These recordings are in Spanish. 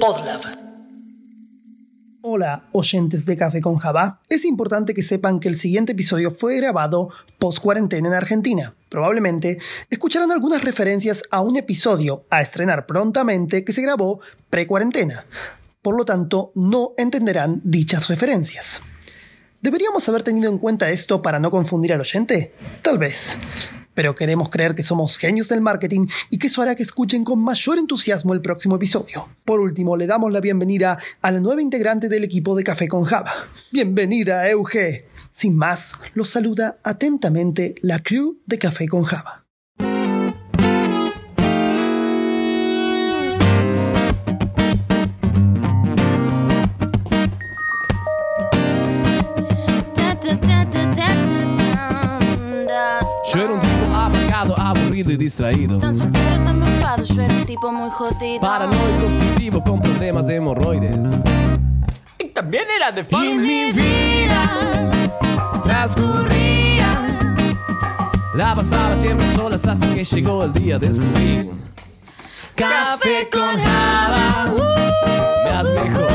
Podlab. Hola, oyentes de Café con Java. Es importante que sepan que el siguiente episodio fue grabado post cuarentena en Argentina. Probablemente escucharán algunas referencias a un episodio a estrenar prontamente que se grabó pre-cuarentena. Por lo tanto, no entenderán dichas referencias. ¿Deberíamos haber tenido en cuenta esto para no confundir al oyente? Tal vez. Pero queremos creer que somos genios del marketing y que eso hará que escuchen con mayor entusiasmo el próximo episodio. Por último, le damos la bienvenida a la nueva integrante del equipo de Café con Java. Bienvenida, Euge. Sin más, los saluda atentamente la crew de Café con Java. Aburrido y distraído. Tan soltero, tan mofado, yo era un tipo muy jodido. Paranoico, obsesivo con problemas de hemorroides. Y también era de Y mi vida transcurría La pasaba siempre solas hasta que llegó el día de descubrir. café con java. Me das mejor.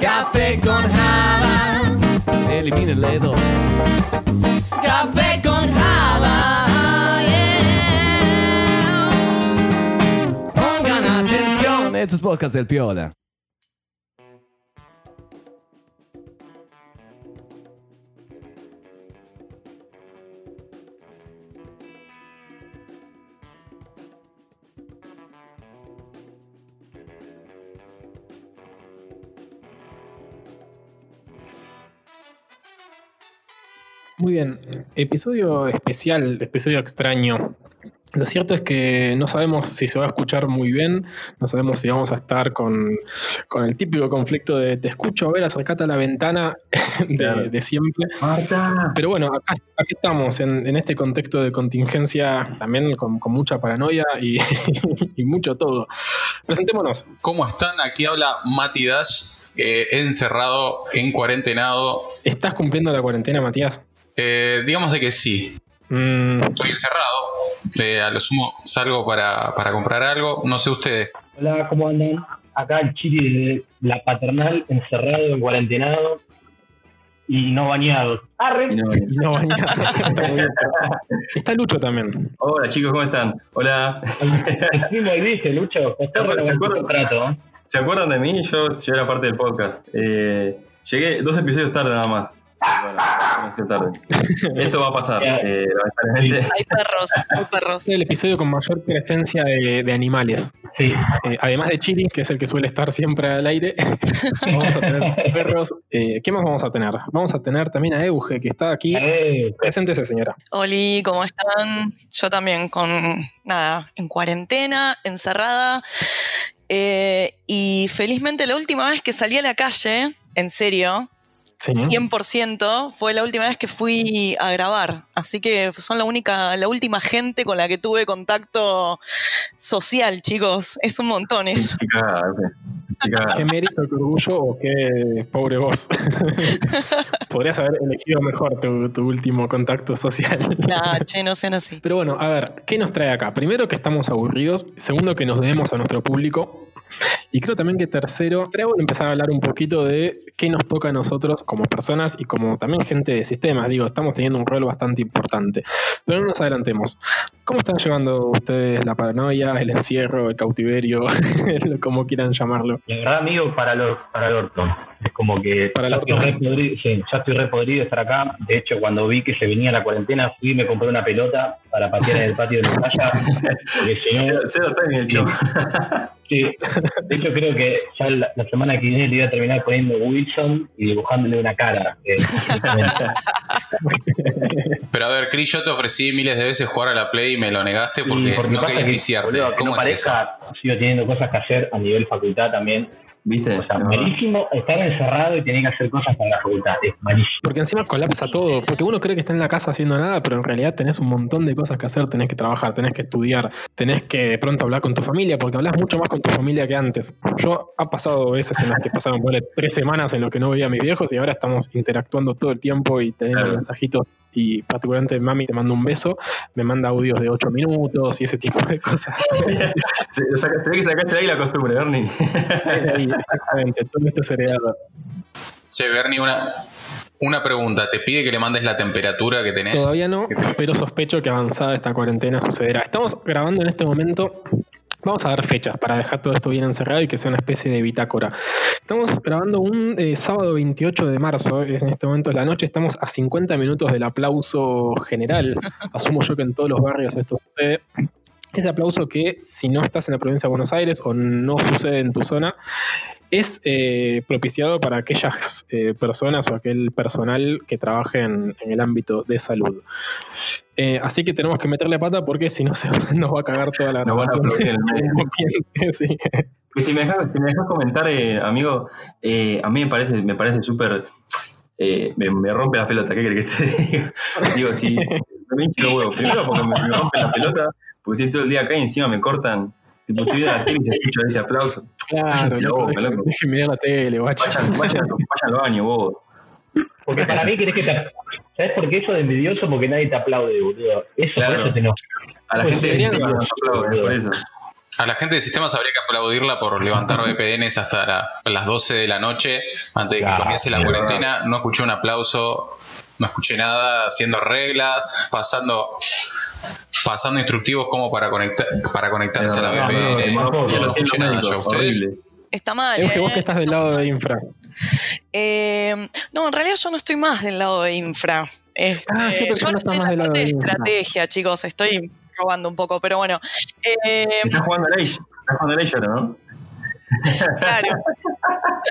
Café con java. Elimina el dedo. Café atención. Estos podcasts del Piola. Muy bien, episodio especial, episodio extraño. Lo cierto es que no sabemos si se va a escuchar muy bien, no sabemos si vamos a estar con, con el típico conflicto de te escucho, a ver, acercate a la ventana de, Claro. de siempre. Marta. Pero bueno, acá, aquí estamos en, en este contexto de contingencia, también con, con mucha paranoia y, y mucho todo. Presentémonos. ¿Cómo están? Aquí habla Mati Dash, eh, encerrado, en cuarentenado. ¿Estás cumpliendo la cuarentena, Matías? Eh, digamos de que sí, Mm, estoy encerrado. Eh, a lo sumo salgo para, para comprar algo. No sé ustedes. Hola, ¿cómo andan? Acá el Chiri de la paternal, encerrado, en cuarentenado y no bañado. ¡Arre! Y no- no bañar. Está Lucho también. Hola chicos, ¿cómo están? Hola. El primo ahí dice, Lucho, ¿Se acuerdan- se acuerdan? contrato. ¿eh? ¿Se acuerdan de mí? Yo, yo era parte del podcast. Eh, llegué dos episodios tarde nada más. Bueno, tarde. Esto va a pasar, eh, lamentablemente. Hay perros, hay perros. Es el episodio con mayor presencia de, de animales. Sí. Eh, además de Chiri, que es el que suele estar siempre al aire, vamos a tener perros. Eh, ¿Qué más vamos a tener? Vamos a tener también a Euge, que está aquí. Preséntese, señora. Oli, ¿cómo están? Yo también con, nada, en cuarentena, encerrada. Eh, y felizmente la última vez que salí a la calle, en serio, Señor. 100%, fue la última vez que fui a grabar. Así que son la única, la última gente con la que tuve contacto social, chicos. Es un montón eso. Qué cagada, ok. Qué cagada. ¿Qué mérito, qué orgullo o qué pobre vos? Podrías haber elegido mejor tu, tu último contacto social. Nah, che, no sean así. Pero bueno, a ver, ¿qué nos trae acá? Primero que estamos aburridos, segundo que nos debemos a nuestro público. Y creo también que tercero, creo empezar a hablar un poquito de qué nos toca a nosotros como personas y como también gente de sistemas. Digo, estamos teniendo un rol bastante importante. Pero no nos adelantemos. ¿Cómo están llevando ustedes la paranoia, el encierro, el cautiverio, como quieran llamarlo? la verdad, amigo, para el, para el orto. Es como que Para ya, estoy re podrido, sí, ya estoy re podrido de estar acá. De hecho, cuando vi que se venía la cuarentena, fui y me compré una pelota para patear en el patio de mi casa. Porque si no, Cero, cero el show. Sí, de hecho creo que ya la, la semana que viene le iba a terminar poniendo Wilson y dibujándole una cara. eh. Pero a ver, Chris, yo te ofrecí miles de veces jugar a la Play y me lo negaste porque, Sí, porque no querías que, viciarte. boludo, que ¿Cómo no es eso? sigo teniendo cosas que hacer a nivel facultad también. ¿Viste? O sea, No. malísimo estar encerrado y tener que hacer cosas con la facultad. Es malísimo. Porque encima Es colapsa horrible. todo, porque uno cree que está en la casa haciendo nada, pero en realidad tenés un montón de cosas que hacer, tenés que trabajar, tenés que estudiar, tenés que de pronto hablar con tu familia, porque hablas mucho más con tu familia que antes. Yo ha pasado veces en las que pasaron tres semanas en los que no veía a mis viejos y ahora estamos interactuando todo el tiempo y teniendo Claro. mensajitos y particularmente mami te manda un beso, me manda audios de 8 minutos y ese tipo de cosas. Se, saca- se ve que sacaste ahí la costumbre, Bernie. Exactamente, todo esto es heredado. Che, Bernie, una, una pregunta. ¿Te pide que le mandes la temperatura que tenés? Todavía no, pero sospecho que avanzada esta cuarentena sucederá. Estamos grabando en este momento. Vamos a dar fechas para dejar todo esto bien encerrado y que sea una especie de bitácora. Estamos grabando un eh, sábado 28 de marzo, es en este momento de la noche. Estamos a 50 minutos del aplauso general. Asumo yo que en todos los barrios esto sucede. Ese aplauso que, si no estás en la provincia de Buenos Aires o no sucede en tu zona, es eh, propiciado para aquellas eh, personas o aquel personal que trabaje en, en el ámbito de salud. Eh, así que tenemos que meterle pata porque si no se nos va a cagar toda la a grabación. Sí. Y si me dejas, si me dejas comentar, eh, amigo, a mí me parece, me parece súper. eh, me, me rompe la pelota, ¿qué crees que te diga? Digo, si me hincho los huevos. Primero porque me, me rompe la pelota, porque estoy todo el día acá y encima me cortan. Tipo, estoy viendo la tele y se escucha este aplauso. Claro, loco, boca, mirar la tele, guacho. Vayan, vayan, vayan al baño, vos. Porque para mí querés que te... ¿Sabes por qué eso de envidioso? Porque nadie te aplaude, boludo. Eso, Claro. por eso te enoja. A la Pues gente de deberían sistema haber- nos aplaude, por eso. A la gente de sistemas habría que aplaudirla por levantar VPNs hasta la- las 12 de la noche antes de que Claro, comience la cuarentena. No escuché un aplauso, no escuché nada, haciendo reglas, pasando pasando instructivos como para conectar para conectarse a la No, no, VPN. no, no, no horrible. Está mal. Es que vos ¿eh? que estás del lado de infra. Eh, no, en realidad yo no estoy más del lado de infra. Este, Ah, sí, yo no no estás estoy más del lado de de infra. estrategia, chicos. Estoy robando un poco, pero bueno. Eh, Estás jugando a Age. Estás jugando a Age ahora, ¿no? Claro,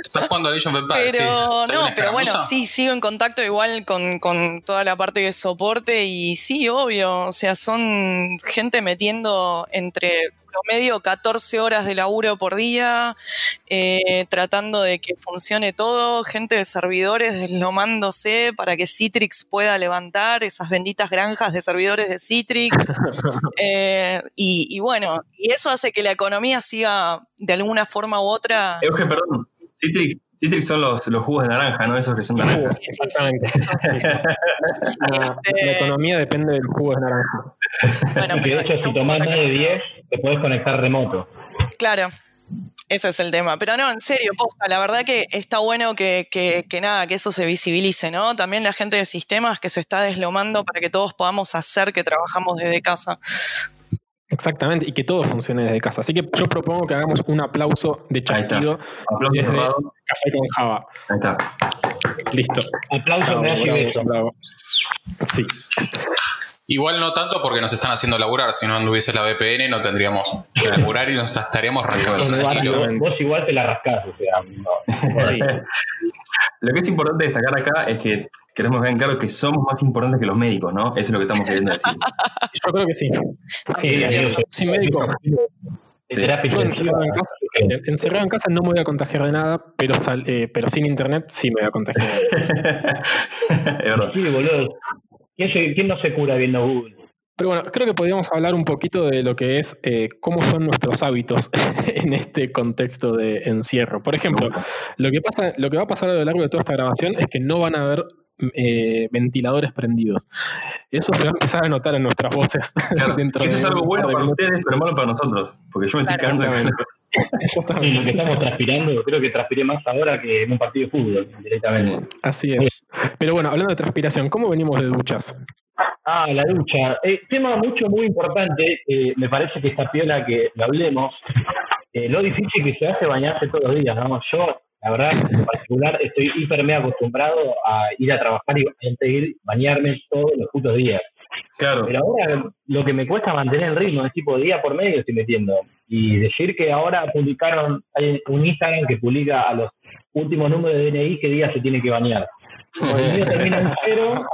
Estás jugando a Age of Empires, pero ¿Sale no, pero bueno, sí, sigo en contacto igual con, con toda la parte de soporte y sí, obvio, o sea, son gente metiendo entre promedio 14 horas de laburo por día, eh, tratando de que funcione todo, gente de servidores deslomándose para que Citrix pueda levantar esas benditas granjas de servidores de Citrix. Eh, y, y bueno, y eso hace que la economía siga de alguna forma u otra. Euge, perdón. Citrix, Citrix son los, los jugos de naranja, ¿no? Esos que son naranjas. Sí, sí, sí. Exactamente. La, la economía depende del jugo de naranja. Bueno, Y de pero hecho, si tomás más de 10, te podés conectar remoto. Claro, ese es el tema. Pero no, en serio, posta, la verdad que está bueno que, que- que nada, que eso se visibilice, ¿no? También la gente de sistemas que se está deslomando para que todos podamos hacer que trabajamos desde casa. Exactamente, y que todo funcione desde casa. Así que yo propongo que hagamos un aplauso de chasquido Aplauso desde cerrado. Café con Java. Ahí está. Listo. Aplausos, Bravo, bravo, bravo. Sí. Igual no tanto porque nos están haciendo laburar. Si no anduviese la VPN, no tendríamos que laburar y nos estaríamos bárbaro. Vos, igual te la rascás, o sea, no. Lo que es importante destacar acá es que queremos en claro que somos más importantes que los médicos, ¿no? Eso es lo que estamos queriendo decir. Yo creo que sí. Sí, Sí, sí, sí. sí. Sin médico. Sí. Terapia encerrado en, casa, encerrado en casa no me voy a contagiar de nada, pero, sal- eh, pero sin internet sí me voy a contagiar. es verdad. Sí, boludo. ¿Quién, se- quién no se cura viendo Google? Pero bueno, creo que podríamos hablar un poquito de lo que es eh, cómo son nuestros hábitos en este contexto de encierro. Por ejemplo, lo que pasa, lo que va a pasar a lo largo de toda esta grabación es que no van a haber eh, ventiladores prendidos. Eso se va a empezar a notar en nuestras voces. Claro, dentro que eso de es algo bueno para ustedes, pero malo para nosotros. Porque yo me estoy Claro. cagando también. lo que estamos transpirando, creo que transpiré más ahora que en un partido de fútbol, directamente. Así es. Pero bueno, hablando de transpiración, ¿cómo venimos de duchas? Ah, la ducha. Eh, tema mucho, muy importante. eh, me parece que esta piola que lo hablemos, eh, lo difícil que se hace bañarse todos los días, ¿no? Yo, la verdad, en particular, estoy hiper mega acostumbrado a ir a trabajar y de ir bañarme todos los putos días. Claro. Pero ahora lo que me cuesta mantener el ritmo es tipo día por medio estoy metiendo. Y decir que ahora publicaron, hay un Instagram que publica a los últimos números de DNI qué día se tiene que bañar. El mío termina en cero,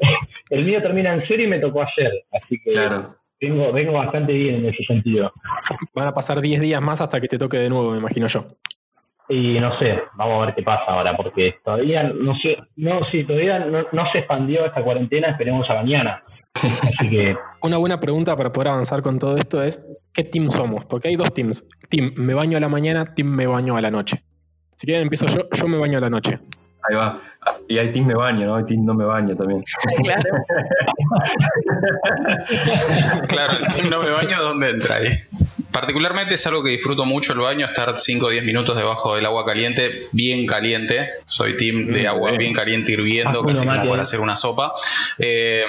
el mío termina en cero y me tocó ayer. Así que Claro. vengo, vengo bastante bien en ese sentido. Van a pasar 10 días más hasta que te toque de nuevo, me imagino yo. Y no sé, vamos a ver qué pasa ahora, porque todavía no sé, no, sí, todavía no, no se expandió esta cuarentena, esperemos a mañana. Así que Una buena pregunta para poder avanzar con todo esto es, ¿qué team somos? Porque hay dos teams. Team me baño a la mañana, team me baño a la noche. Si quieren empiezo yo, yo me baño a la noche. Ahí va. Y hay team me baño, ¿no? Hay team no me baño también. Claro. Claro, el team no me baño, ¿dónde entra ahí? Particularmente es algo que disfruto mucho el baño, estar 5 o 10 minutos debajo del agua caliente, bien caliente. Soy team de agua bien. caliente hirviendo, Ah, casi bueno, como para eh. hacer una sopa. Eh,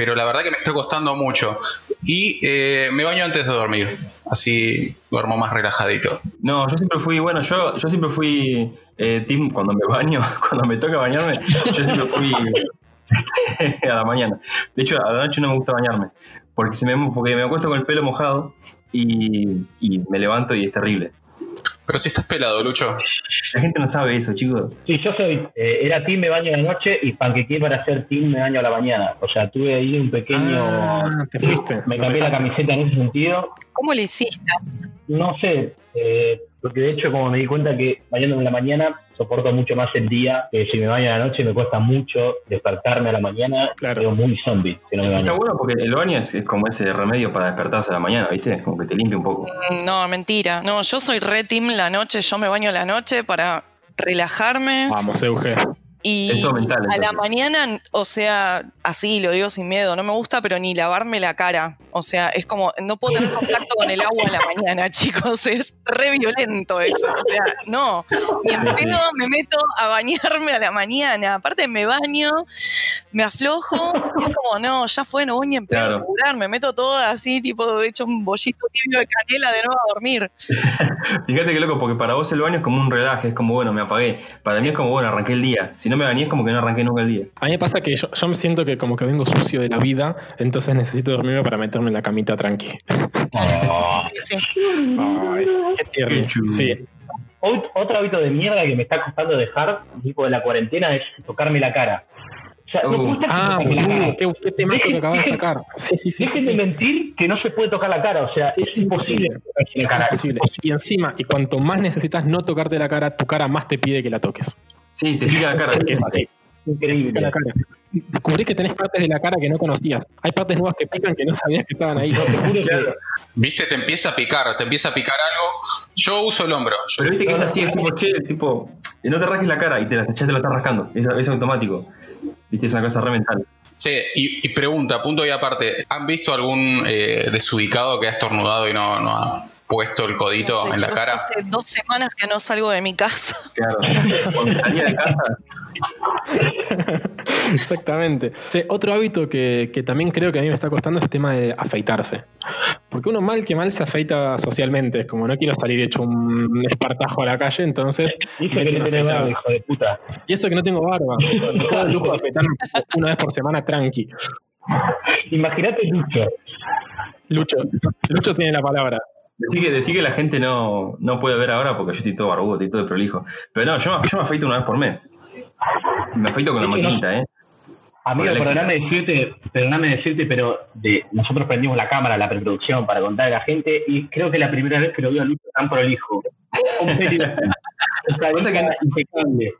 pero la verdad que me está costando mucho. Y eh, me baño antes de dormir, así duermo más relajadito. No, yo siempre fui, bueno, yo, yo siempre fui eh, team cuando me baño, cuando me toca bañarme, yo siempre fui a la mañana. De hecho, a la noche no me gusta bañarme, porque, se me, porque me acuesto con el pelo mojado y, y me levanto y es terrible. Pero si estás pelado, Lucho. La gente no sabe eso, chicos. sí, yo soy, eh, era team me baño a la noche y panquequé para ser team me baño a la mañana. O sea, tuve ahí un pequeño... Ah, te fuiste. me cambié la camiseta en ese sentido. ¿Cómo le hiciste? No sé, eh, porque de hecho como me di cuenta que bañándome en la mañana soporto mucho más el día, que si me baño a la noche me cuesta mucho despertarme a la mañana, Claro. quedo muy zombie si no me Está bueno porque el baño es, es como ese remedio para despertarse a la mañana, ¿viste? Como que te limpia un poco. Mm, No, mentira. No, yo soy re team la noche, yo me baño la noche para relajarme Vamos, Euge. Y mental, a la mañana, o sea, así lo digo sin miedo, no me gusta, pero ni lavarme la cara. O sea, es como, no puedo tener contacto con el agua a la mañana, chicos, es re violento eso. O sea, no, ni en Sí, me meto a bañarme a la mañana. Aparte me baño, me aflojo, y es como, no, ya fue, no voy ni en pedo Claro. a laburar, me meto todo así, tipo, hecho un bollito tibio de canela de nuevo a dormir. Fíjate que loco, porque para vos el baño es como un relaje, es como, bueno, me apagué. Para mí es como, bueno, arranqué el día. Si no me bañé es como que no arranqué nunca el día. A mí me pasa que yo, yo me siento que como que vengo sucio de la vida, entonces necesito dormirme para meterme en la camita tranqui. Sí, sí. Ay, qué tierno. Qué. Sí. Otro hábito de mierda que me está costando dejar, tipo de la cuarentena, es tocarme la cara. O sea, no Uh. sin Ah, tocarme la boludo, cara. qué, qué temazo que acabas de sacar. Sí, sí, sí. Dejen sí, de sí. mentir que no se puede tocar la cara, o sea, es imposible tocarse la Es cara. imposible. Y encima, y cuanto más necesitas no tocarte la cara, tu cara más te pide que la toques. Sí, te pica la cara. Increíble. pica la cara. Descubrís que tenés partes de la cara que no conocías. Hay partes nuevas que pican que no sabías que estaban ahí. Te juro que-. ¿Viste? Te empieza a picar, te empieza a picar algo. Yo uso el hombro. Yo- Pero viste que es así, es tipo, che, tipo, no te rasques la cara y te la, ya te la estás rascando. Es, es automático. Viste, es una cosa re mental. Che, y, y pregunta, punto y aparte, ¿han visto algún eh, desubicado que ha estornudado y no, no ha puesto el codito No sé, en la cara? Hace dos semanas que no salgo de mi casa. Claro. Cuando salía de casa, Exactamente. Otro hábito que, que también creo que a mí me está costando es el tema de afeitarse. Porque uno mal que mal se afeita socialmente. Es como no quiero salir hecho un espartajo a la calle, entonces. Me que quiero no tiene afeitar. barba, hijo de puta. Y eso que no tengo barba. Me puedo el lujo de afeitarme una vez por semana tranqui. Imagínate Lucho. Lucho, Lucho tiene la palabra. Decí que, decí que la gente no, no puede ver ahora porque yo estoy todo barbudo, estoy todo prolijo. Pero no, yo me, yo me afeito una vez por mes. Me afeito con la maquinita, ¿eh? Amigo, perdóname decirte, perdóname decirte, pero de, nosotros prendimos la cámara, la preproducción para contar a la gente y creo que es la primera vez que lo veo a Lucho tan prolijo. Pasa que- impecable.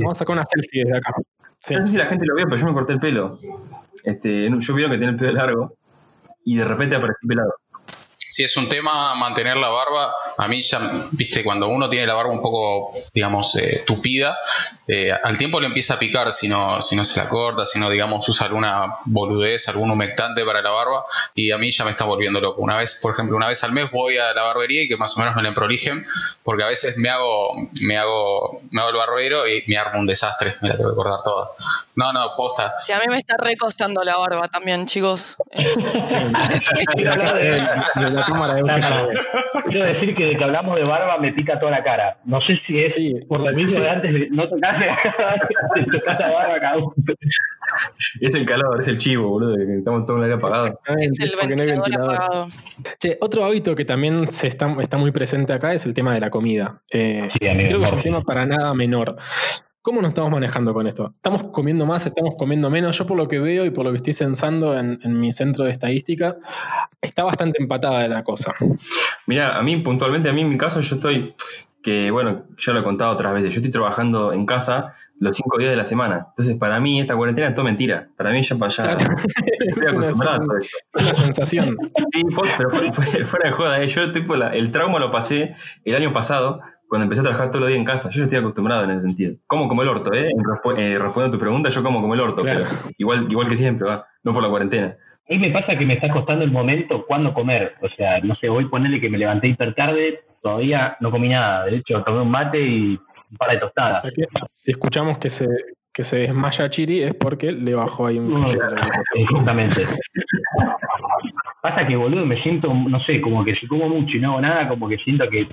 Vamos a sacar una selfie desde acá. Sí. Yo no sé si la gente lo ve, pero yo me corté el pelo. Este, yo vieron que tenía el pelo largo y de repente aparecí pelado. Si es un tema mantener la barba, a mí ya, viste, cuando uno tiene la barba un poco, digamos, eh, tupida, eh, al tiempo le empieza a picar si no, si no se la corta, si no, digamos, usa alguna boludez, algún humectante para la barba, y a mí ya me está volviendo loco. Una vez, por ejemplo, una vez al mes voy a la barbería y que más o menos me la prolijen, porque a veces me hago, me hago, me hago el barbero y me armo un desastre, me la tengo que cortar toda. No, no, posta. Sí, a mí me está recostando la barba también, chicos. Quiero cámara de decir que de que hablamos de barba me pica toda la cara. No sé si es Sí. por lo mismo de antes de no tocarse de tocar la barba cada uno. Es el calor, es el chivo, boludo, que estamos todos en el aire apagado. es el Porque no hay ventilador ventilador. apagado. Che, otro hábito que también se está, está muy presente acá es el tema de la comida. Eh, Sí, creo que es un tema para nada menor. ¿Cómo nos estamos manejando con esto? ¿Estamos comiendo más? ¿Estamos comiendo menos? Yo por lo que veo y por lo que estoy censando en, en mi centro de estadística, está bastante empatada la cosa. Mira, a mí puntualmente, a mí en mi caso, yo estoy, que bueno, ya lo he contado otras veces, yo estoy trabajando en casa los cinco días de la semana. Entonces, para mí, esta cuarentena es todo mentira. Para mí, ya para allá. Claro. Estoy Es una, acostumbrado a todo esto. es una sensación. Sí, pero fue- fue- fuera de joda, ¿eh? yo tipo, la- el trauma lo pasé el año pasado cuando empecé a trabajar todos los días en casa. Yo ya estoy acostumbrado en ese sentido. Como como el orto, ¿eh? En respu- eh, respondiendo a tu pregunta, yo como como el orto, Claro. pero igual, igual que siempre, va. No por la cuarentena. A mí me pasa que me está costando el momento cuándo comer. O sea, no sé, hoy ponerle que me levanté hiper tarde, todavía no comí nada. De hecho, tomé un mate y un par de O tostadas. sea que, si escuchamos que se, que se desmaya Chiri es porque le bajó ahí un No, glucosa. Exactamente. Pasa que, boludo, me siento, no sé, como que si como mucho y no hago nada, como que siento que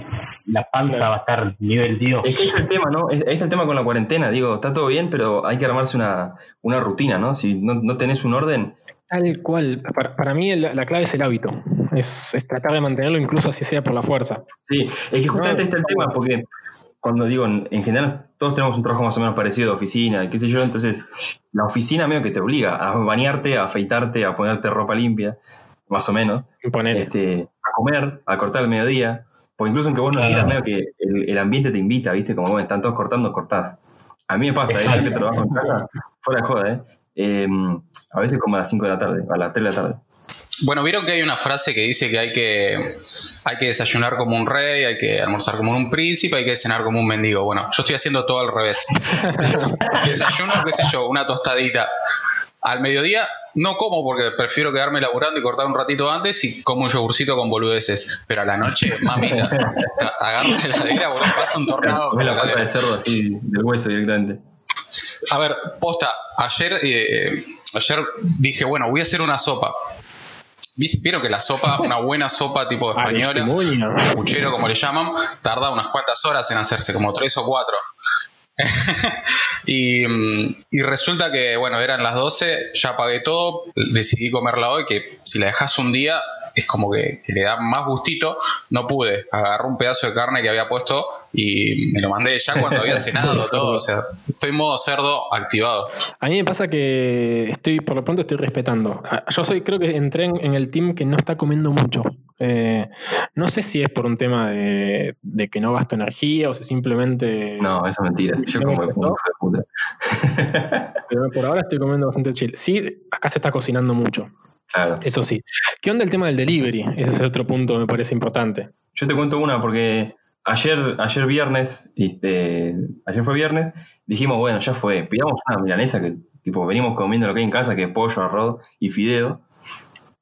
la panza Claro. va a estar nivel Dios. Es que ahí está el tema, ¿no? Es- Ahí está el tema con la cuarentena. Digo, está todo bien, pero hay que armarse una, una rutina, ¿no? Si no, no tenés un orden, Tal cual. Para, para mí la, la clave es el hábito. Es, es tratar de mantenerlo incluso así sea por la fuerza. Sí, es que justamente ahí está el tema, porque cuando digo, en, en general, todos tenemos un trabajo más o menos parecido de oficina, qué sé yo, entonces la oficina medio que te obliga a bañarte, a afeitarte, a ponerte ropa limpia, más o menos, este, a comer, a cortar al mediodía, porque incluso aunque vos no Ah. quieras, medio que el, el ambiente te invita, ¿viste? Como, bueno, están todos cortando, cortás. A mí me pasa, ¿eh? yo que trabajo en casa, fuera de joda, ¿eh? Eh, a veces como a las 5 de la tarde, a las 3 de la tarde. Bueno, vieron que hay una frase que dice que hay que hay que desayunar como un rey, hay que almorzar como un príncipe, hay que cenar como un mendigo. Bueno, yo estoy haciendo todo al revés. Desayuno, qué sé yo, una tostadita. Al mediodía no como porque prefiero quedarme laburando y cortar un ratito antes y como un yogurcito con boludeces. Pero a la noche, mamita, agarro la heladera, boludo, pasa un tornado. Por la pata de cerdo así, del hueso directamente. A ver, posta, ayer, eh, ayer dije, bueno, voy a hacer una sopa. ¿Viste? Vieron que la sopa, una buena sopa tipo española, puchero como le llaman, tarda unas cuantas horas en hacerse, como tres o cuatro. y, y resulta que, bueno, eran las 12, ya pagué todo, decidí comerla hoy, que si la dejas un día es como que, que le da más gustito. No pude, agarré un pedazo de carne que había puesto y me lo mandé ya cuando había cenado todo. O sea, estoy en modo cerdo activado. A mí me pasa que estoy, por lo pronto estoy respetando. Ah, Yo soy, creo que entré en, en el team que no está comiendo mucho. Eh, no sé si es por un tema de, de que no gasto energía o si simplemente. No, eso es mentira. Yo como de puta. Pero por ahora estoy comiendo bastante chill. Sí, acá se está cocinando mucho. Claro. Eso sí. ¿Qué onda el tema del delivery? Ese es otro punto que me parece importante. Yo te cuento una porque ayer, ayer viernes, este, ayer fue viernes, dijimos, bueno, ya fue, pidamos una milanesa que tipo venimos comiendo lo que hay en casa, que es pollo, arroz y fideo.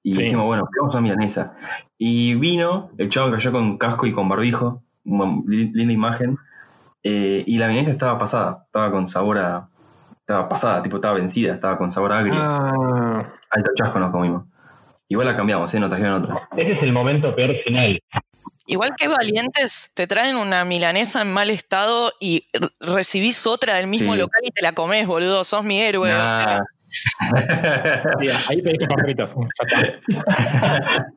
Y Sí. dijimos, bueno, pidamos una milanesa. Y vino, el chabón cayó con casco y con barbijo, una linda imagen. eh, y la milanesa estaba pasada, estaba con sabor a. Estaba pasada, tipo, estaba vencida, estaba con sabor a agrio. Ah, Alto chasco nos comimos. Igual la cambiamos, ¿eh? Nos trajeron otra. Ese es el momento peor final. Igual que valientes, te traen una milanesa en mal estado y recibís otra del mismo Sí. local y te la comés, boludo. Sos mi héroe. o sea, Ahí pedís papitas. Ya está.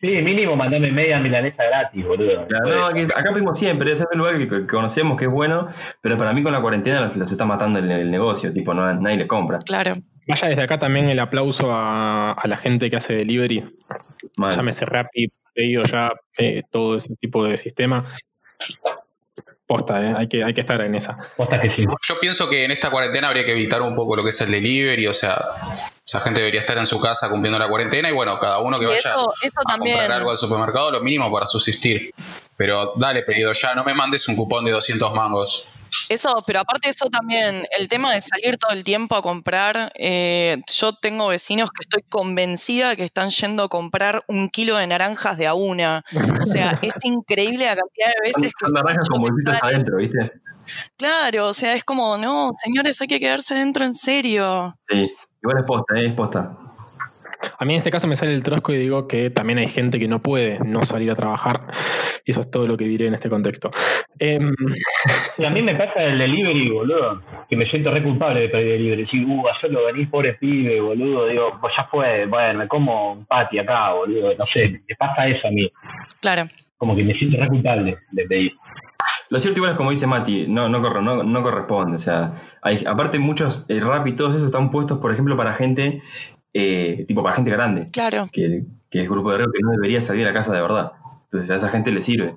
Sí, mínimo mandame media milanesa gratis, boludo. No, aquí- acá pedimos siempre, ese es el lugar que, conocemos que es bueno, pero para mí con la cuarentena los, los está matando el, el negocio, tipo, no, nadie les compra. claro. Vaya desde acá también el aplauso a, a la gente que hace delivery. Mal. Llámese Rappi, pedido ya, eh, todo ese tipo de sistema. Posta, eh, hay, que, hay que estar en esa. Posta que sí. Yo pienso que en esta cuarentena habría que evitar un poco lo que es el delivery, o sea, esa gente debería estar en su casa cumpliendo la cuarentena y bueno, cada uno que Sí, vaya eso, eso a también. comprar algo al supermercado, lo mínimo para subsistir. Pero dale pedido ya, no me mandes un cupón de 200 mangos. Eso, pero aparte de eso también, el tema de salir todo el tiempo a comprar, eh, yo tengo vecinos que estoy convencida que están yendo a comprar un kilo de naranjas de a una. O sea, es increíble la cantidad de veces son que naranjas con bolsitas adentro, ¿viste? Claro, o sea, es como, no, señores, hay que quedarse dentro en serio. Sí. Igual es posta, ¿eh? es posta. A mí en este caso me sale el trosco y digo que también hay gente que no puede no salir a trabajar. Y eso es todo lo que diré en este contexto. Em, Y a mí me pasa el delivery, boludo, que me siento re culpable de pedir delivery. Decir, uh, ayer lo venís, pobre pibe, boludo. Digo, pues ya fue, bueno, me como un pati acá, boludo. No sé, me pasa eso a mí. Claro. Como que me siento re culpable de pedir. Lo cierto igual es como dice Mati, no, no, corre- no, no corresponde. O sea, hay, aparte muchos eh, rap y todos esos están puestos, por ejemplo, para gente, eh, tipo para gente grande, Claro. que, que es grupo de riesgo que no debería salir a casa de verdad. Entonces a esa gente le sirve.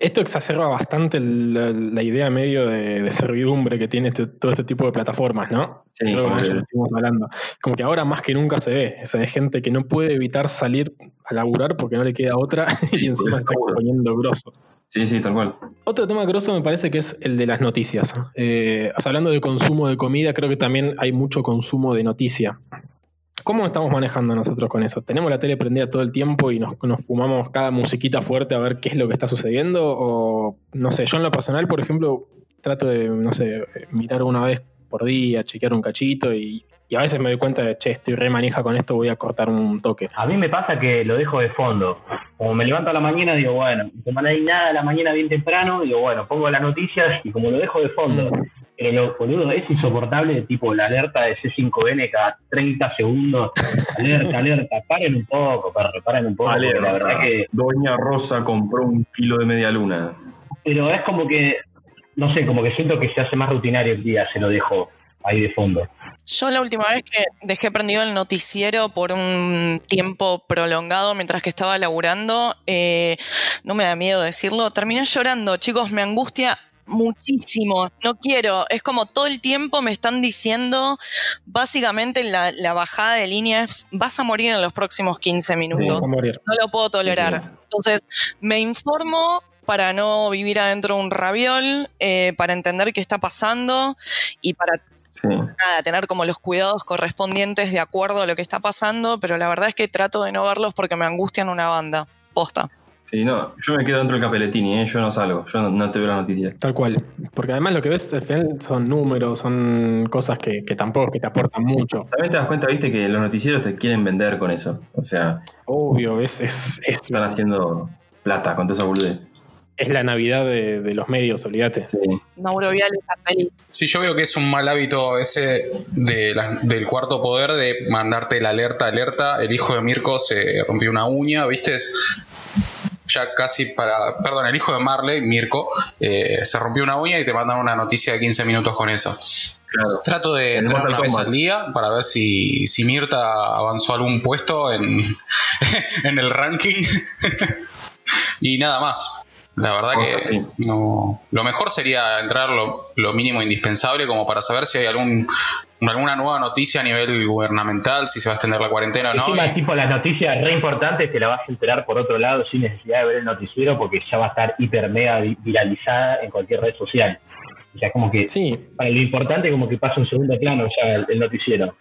Esto exacerba bastante la, la idea medio de, de servidumbre que tiene este- todo este tipo de plataformas, ¿no? Sí, Creo que como que- hablando. Como que ahora más que nunca se ve. O sea, hay gente que no puede evitar salir a laburar porque no le queda otra y encima está seguro. exponiendo grosso. Sí, sí, tal cual. Otro tema grosso me parece que es el de las noticias. Eh, o sea, hablando de consumo de comida, creo que también hay mucho consumo de noticia. ¿Cómo estamos manejando nosotros con eso? ¿Tenemos la tele prendida todo el tiempo y nos, nos fumamos cada musiquita fuerte a ver qué es lo que está sucediendo? O, no sé, yo en lo personal, por ejemplo, trato de, no sé, mirar una vez por día, chequear un cachito y, y a veces me doy cuenta de, che, estoy re manija con esto, voy a cortar un toque. A mí me pasa que lo dejo de fondo. Como me levanto a la mañana, digo, bueno, como no hay nada a la mañana bien temprano, digo, bueno, pongo las noticias y como lo dejo de fondo. Pero lo boludo es insoportable, tipo la alerta de C5N cada 30 segundos. Alerta, alerta, paren un poco, perro, paren un poco. la verdad que. Doña Rosa compró un kilo de media luna. Pero es como que, no sé, como que siento que se hace más rutinario el día, se lo dejo ahí de fondo. Yo la última vez que dejé prendido el noticiero por un tiempo prolongado mientras que estaba laburando, eh, no me da miedo decirlo, terminé llorando, chicos, me angustia muchísimo, no quiero, es como todo el tiempo me están diciendo, básicamente la, la bajada de línea es, vas a morir en los próximos 15 minutos, Vamos a morir. no lo puedo tolerar. Sí, sí. Entonces, me informo para no vivir adentro de un raviol, eh, para entender qué está pasando y para Sí. nada, tener como los cuidados correspondientes de acuerdo a lo que está pasando, pero la verdad es que trato de no verlos porque me angustian una banda. Posta. Sí, no, yo me quedo dentro del capeletini, ¿eh? yo no salgo, yo no, no te veo la noticia. Tal cual. Porque además lo que ves al final son números, son cosas que, que tampoco que te aportan mucho. También te das cuenta, viste, que los noticieros te quieren vender con eso. O sea, Obvio, es, es, es, están haciendo plata con toda esa boludez. Es la Navidad de, de los medios, olvídate. Sí. Mauro Vial está feliz. Sí, yo veo que es un mal hábito ese de la- del cuarto poder de mandarte la alerta, alerta. El hijo de Mirko se rompió una uña, ¿viste? Es- Ya casi para. Perdón, el hijo de Marley, Mirko, eh, se rompió una uña y te mandan una noticia de 15 minutos con eso. Claro. Trato de entrar una vez al día para ver si, si Mirta avanzó algún puesto en, en el ranking. y nada más. La verdad que sí. no. Lo mejor sería entrar lo, lo mínimo indispensable como para saber si hay algún alguna nueva noticia a nivel gubernamental, si se va a extender la cuarentena o no. Encima, y- tipo, las noticias re importantes te las vas a enterar por otro lado sin necesidad de ver el noticiero porque ya va a estar hiper mega vi- viralizada en cualquier red social. O sea, como que Sí, para lo importante como que pasa un segundo plano ya el, el noticiero.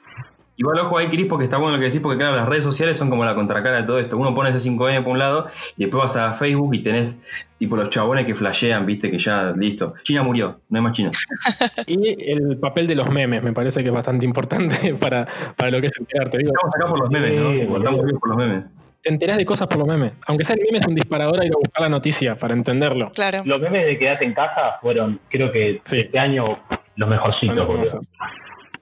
Igual ojo ahí, Cris, porque está bueno lo que decís, porque claro, las redes sociales son como la contracara de todo esto. Uno pone ese 5N por un lado y después vas a Facebook y tenés tipo los chabones que flashean, viste, que ya, listo. China murió, no hay más China. y el papel de los memes me parece que es bastante importante para, para lo que es enterarte. Digo, Estamos acá por los memes, ¿no? Boludo. estamos vivos por los memes. te enterás de cosas por los memes. Aunque sea el meme es un disparador a ir a buscar la noticia para entenderlo. Claro. Los memes de quedarte en casa fueron, creo que Sí. este año, los Son mejorcitos.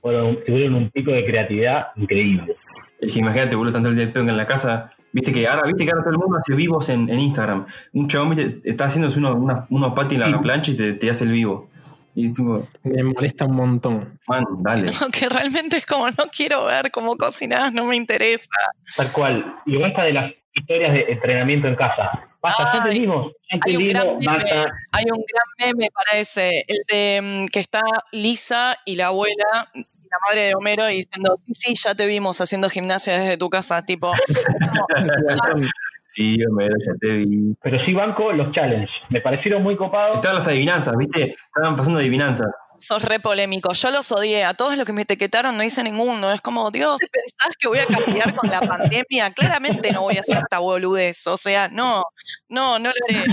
Fueron, tuvieron un pico de creatividad increíble. Es que imagínate, boludo, tanto el día de en la casa. Viste que ahora, viste que ahora todo el mundo hace vivos en, en Instagram. Un chabón, viste, está haciéndose unos unos unos patis en la plancha y te, te hace el vivo. Y tipo, Me molesta un montón. man, dale. No, que realmente es como no quiero ver cómo cocinás, no me interesa. Tal cual. Y basta de las historias de entrenamiento en casa. Basta, ya Ay, entendimos, ya hay un gran meme. Hay un gran meme para ese, el de mm, que está Lisa y la abuela, la madre de Homero, diciendo, sí, sí, ya te vimos haciendo gimnasia desde tu casa, tipo, como, Sí, Homero, ya te vi. Pero sí banco los challenges. Me parecieron muy copados. Estaban las adivinanzas, viste, estaban pasando adivinanzas. Sos re polémico. Yo los odié. A todos los que me etiquetaron no hice ninguno. Es como, Dios, ¿te pensás que voy a cambiar con la pandemia? Claramente no voy a hacer esta boludez. O sea, no, no, no lo haré.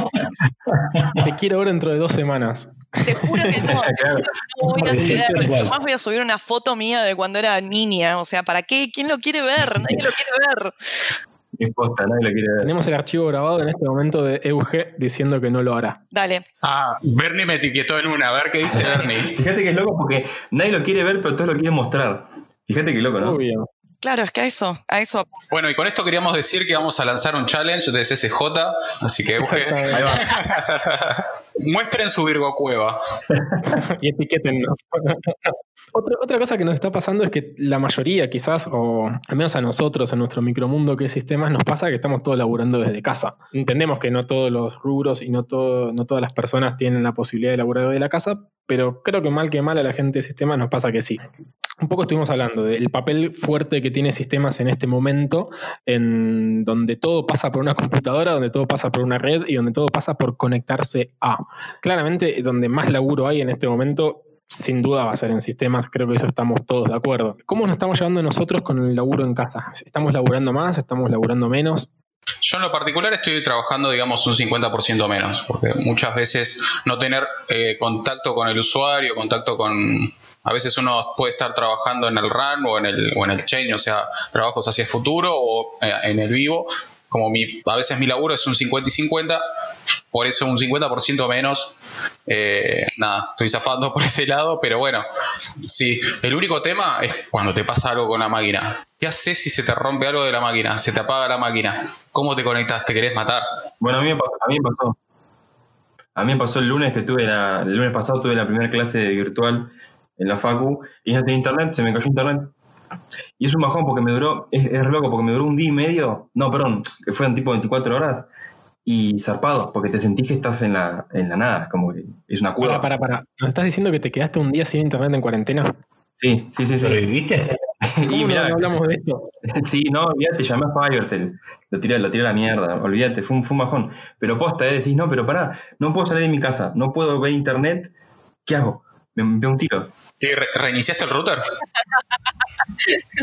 Te quiero ver dentro de dos semanas. Te juro que no. Claro. No voy a hacer. Jamás voy a subir una foto mía de cuando era niña. O sea, ¿para qué? ¿Quién lo quiere ver? Nadie lo quiere ver. Es posta, nadie lo quiere ver. Tenemos el archivo grabado en este momento de Euge diciendo que no lo hará. Dale. Ah, Bernie me etiquetó en una. A ver qué dice Bernie. Fíjate que es loco porque nadie lo quiere ver, pero todos lo quieren mostrar. Fíjate que loco, ¿no? Obvio. Claro, es que a eso, a eso. Bueno, y con esto queríamos decir que vamos a lanzar un challenge de CCJ, así que Euge, Exactamente. Ahí va. Muestren su Virgo Cueva. y etiquétennos. Otra, otra cosa que nos está pasando es que la mayoría, quizás, o al menos a nosotros, en nuestro micromundo que es sistemas, nos pasa que estamos todos laburando desde casa. Entendemos que no todos los rubros y no, no todas las personas tienen la posibilidad de laburar desde la casa, pero creo que mal que mal a la gente de sistemas nos pasa que sí. Un poco estuvimos hablando del papel fuerte que tiene sistemas en este momento, en donde todo pasa por una computadora, donde todo pasa por una red y donde todo pasa por conectarse a. Claramente, donde más laburo hay en este momento sin duda va a ser en sistemas, creo que eso estamos todos de acuerdo. ¿Cómo nos estamos llevando nosotros con el laburo en casa? ¿Estamos laburando más? ¿Estamos laburando menos? Yo en lo particular estoy trabajando, digamos, un 50% menos, porque muchas veces no tener eh, contacto con el usuario, contacto con... A veces uno puede estar trabajando en el run o en el, o en el chain, o sea, trabajos hacia el futuro o eh, en el vivo. Como mi, a veces mi laburo es un 50 y 50, por eso un 50% menos. Eh, nada, estoy zafando por ese lado, pero bueno, sí. El único tema es cuando te pasa algo con la máquina. ¿Qué haces si se te rompe algo de la máquina? Se te apaga la máquina. ¿Cómo te conectas? ¿Te querés matar? Bueno, a mí me pasó. A mí me pasó, a mí me pasó el lunes que tuve el lunes pasado tuve la primera clase virtual en la Facu y no tenía internet, se me cayó internet. Y es un bajón porque me duró, es, loco, porque me duró un día y medio, no, perdón, que fueron tipo 24 horas y zarpado, porque te sentís que estás en la, en la nada, como que es una Para, cueva. para, para. ¿Nos estás diciendo que te quedaste un día sin internet en cuarentena? Sí, sí, sí, sí. Y ¿Cómo no, mirá, no hablamos de esto? Sí, no, olvídate, llamé a Fivertel. Lo tiré, lo tiré a la mierda, olvídate, fue un, fue un bajón. Pero posta, eh, decís, no, pero pará, no puedo salir de mi casa, no puedo ver internet, ¿qué hago? Me, me un tiro. ¿Y re- ¿Reiniciaste el router?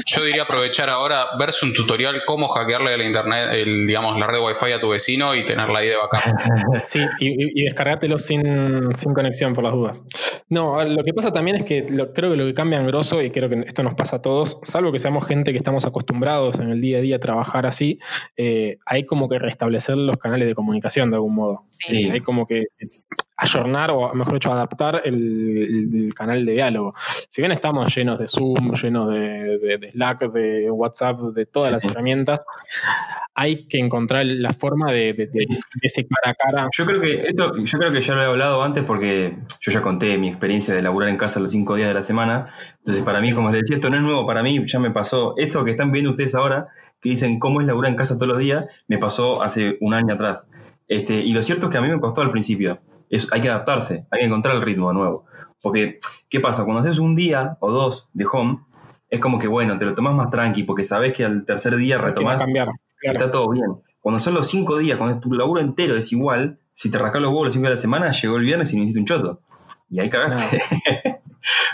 Yo diría aprovechar ahora, verse un tutorial cómo hackearle la internet, el, digamos, la red wifi a tu vecino y tenerla ahí de backup. Sí, y, y- sin, sin conexión por las dudas. No, lo que pasa también es que lo- creo que lo que cambia en grosso, y creo que esto nos pasa a todos, salvo que seamos gente que estamos acostumbrados en el día a día a trabajar así, eh, hay como que restablecer los canales de comunicación de algún modo. Sí. Hay como que ayornar o mejor dicho adaptar el, el canal de diálogo. Si bien estamos llenos de Zoom, llenos de, de- de Slack, de WhatsApp, de todas Sí. las herramientas, hay que encontrar la forma de, de- Sí. ese cara a cara. Yo creo que esto, yo creo que ya lo he hablado antes porque yo ya conté mi experiencia de laburar en casa los cinco días de la semana. Entonces, para mí, como les decía, esto no es nuevo para mí, ya me pasó. Esto que están viendo ustedes ahora, que dicen cómo es laburar en casa todos los días, me pasó hace un año atrás. Este, y lo cierto es que a mí me costó al principio. Es, hay que adaptarse, hay que encontrar el ritmo de nuevo. Porque, ¿qué pasa? Cuando haces un día o dos de home, es como que, bueno, te lo tomas más tranqui porque sabes que al tercer día retomás cambiar. claro. está todo bien. Cuando son los cinco días, cuando tu laburo entero es igual, si te rascas los huevos los cinco días de la semana, llegó el viernes y no hiciste un choto. Y ahí cagaste.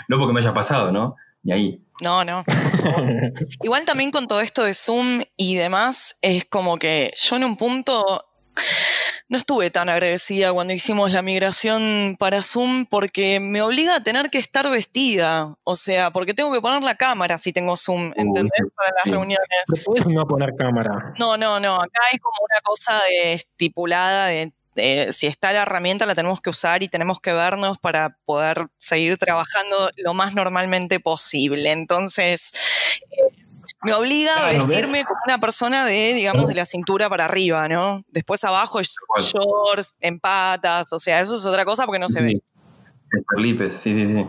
no porque me haya pasado, ¿no? Y ahí. No, no. Igual también con todo esto de Zoom y demás, es como que yo en un punto no estuve tan agradecida cuando hicimos la migración para Zoom porque me obliga a tener que estar vestida. O sea, porque tengo que poner la cámara si tengo Zoom, ¿entendés? Para las sí. reuniones. Podés no poner cámara. No, no, no. Acá hay como una cosa de estipulada de, de si está la herramienta la tenemos que usar y tenemos que vernos para poder seguir trabajando lo más normalmente posible. Entonces, me obliga a vestirme como una persona de, digamos, de la cintura para arriba, ¿no? Después abajo es shorts, en patas, o sea, eso es otra cosa porque no se ve. Perlipes, sí, sí, sí.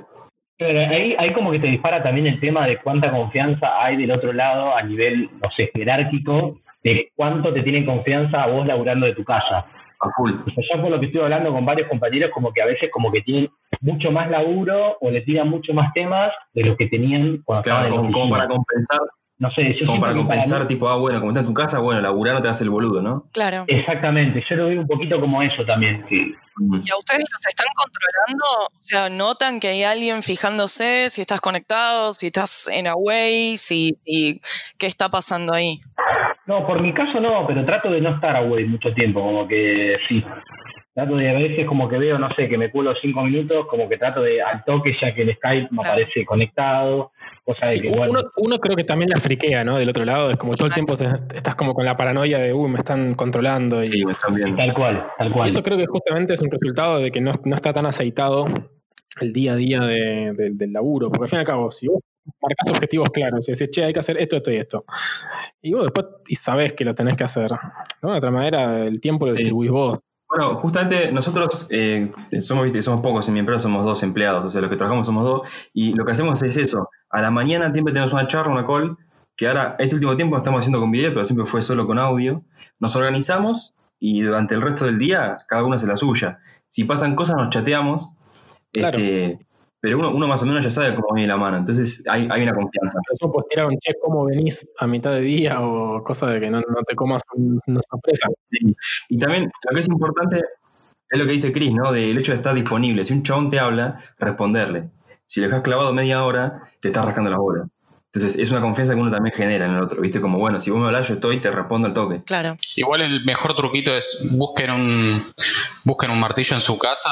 Pero ahí, ahí como que te dispara también el tema de cuánta confianza hay del otro lado a nivel, no sé, jerárquico, de cuánto te tienen confianza a vos laburando de tu casa. A full. O sea, yo por lo que estoy hablando con varios compañeros, como que a veces como que tienen mucho más laburo o le tiran mucho más temas de lo que tenían cuando Claro, estaban en la como, como para compensar, No sé, yo como para compensar, mí- tipo, ah, bueno, como estás en tu casa, bueno, laburar no te hace el boludo, ¿no? Claro. Exactamente, yo lo veo un poquito como eso también. que Mm. ¿Y a ustedes los están controlando? O sea, ¿notan que hay alguien fijándose si estás conectado, si estás en away, si, si qué está pasando ahí? No, por mi caso no, pero trato de no estar away mucho tiempo, como que sí. Trato de a veces como que veo, no sé, que me cuelo cinco minutos, como que trato de al toque ya que el Skype me Claro. aparece conectado, cosa de Sí, que bueno. uno, uno creo que también la friquea, ¿no? Del otro lado, es como todo el tiempo estás como con la paranoia de, uy, me están controlando. Y, Sí, me están viendo. Tal cual, tal y cual. eso creo que justamente es un resultado de que no, no está tan aceitado el día a día de- de- del laburo. Porque al fin y al cabo, si vos marcas objetivos claros y decís, che, hay que hacer esto, esto y esto. Y vos después y sabés que lo tenés que hacer. ¿no? De otra manera, el tiempo lo Sí. distribuís vos. Bueno, justamente nosotros eh, somos, viste, somos pocos en mi empresa, somos dos empleados, o sea, los que trabajamos somos dos, y lo que hacemos es eso. A la mañana siempre tenemos una charla, una call, que ahora, este último tiempo estamos haciendo con video, pero siempre fue solo con audio. Nos organizamos y durante el resto del día cada uno hace la suya. Si pasan cosas, nos chateamos, Claro. este, pero uno, uno más o menos ya sabe cómo viene la mano, entonces hay, hay una confianza. Eso pues tirar un che, ¿cómo venís a mitad de día? O cosa de que no, no te comas un- una sorpresa. Sí. Y también lo que es importante es lo que dice Chris, ¿no? Del hecho de estar disponible. Si un chabón te habla, responderle. Si lo dejas clavado media hora, te estás rascando las bolas. Entonces es una confianza que uno también genera en el otro, ¿viste? Como, bueno, si vos me hablas, yo estoy, te respondo al toque. Claro. Igual el mejor truquito es busquen un busquen un martillo en su casa,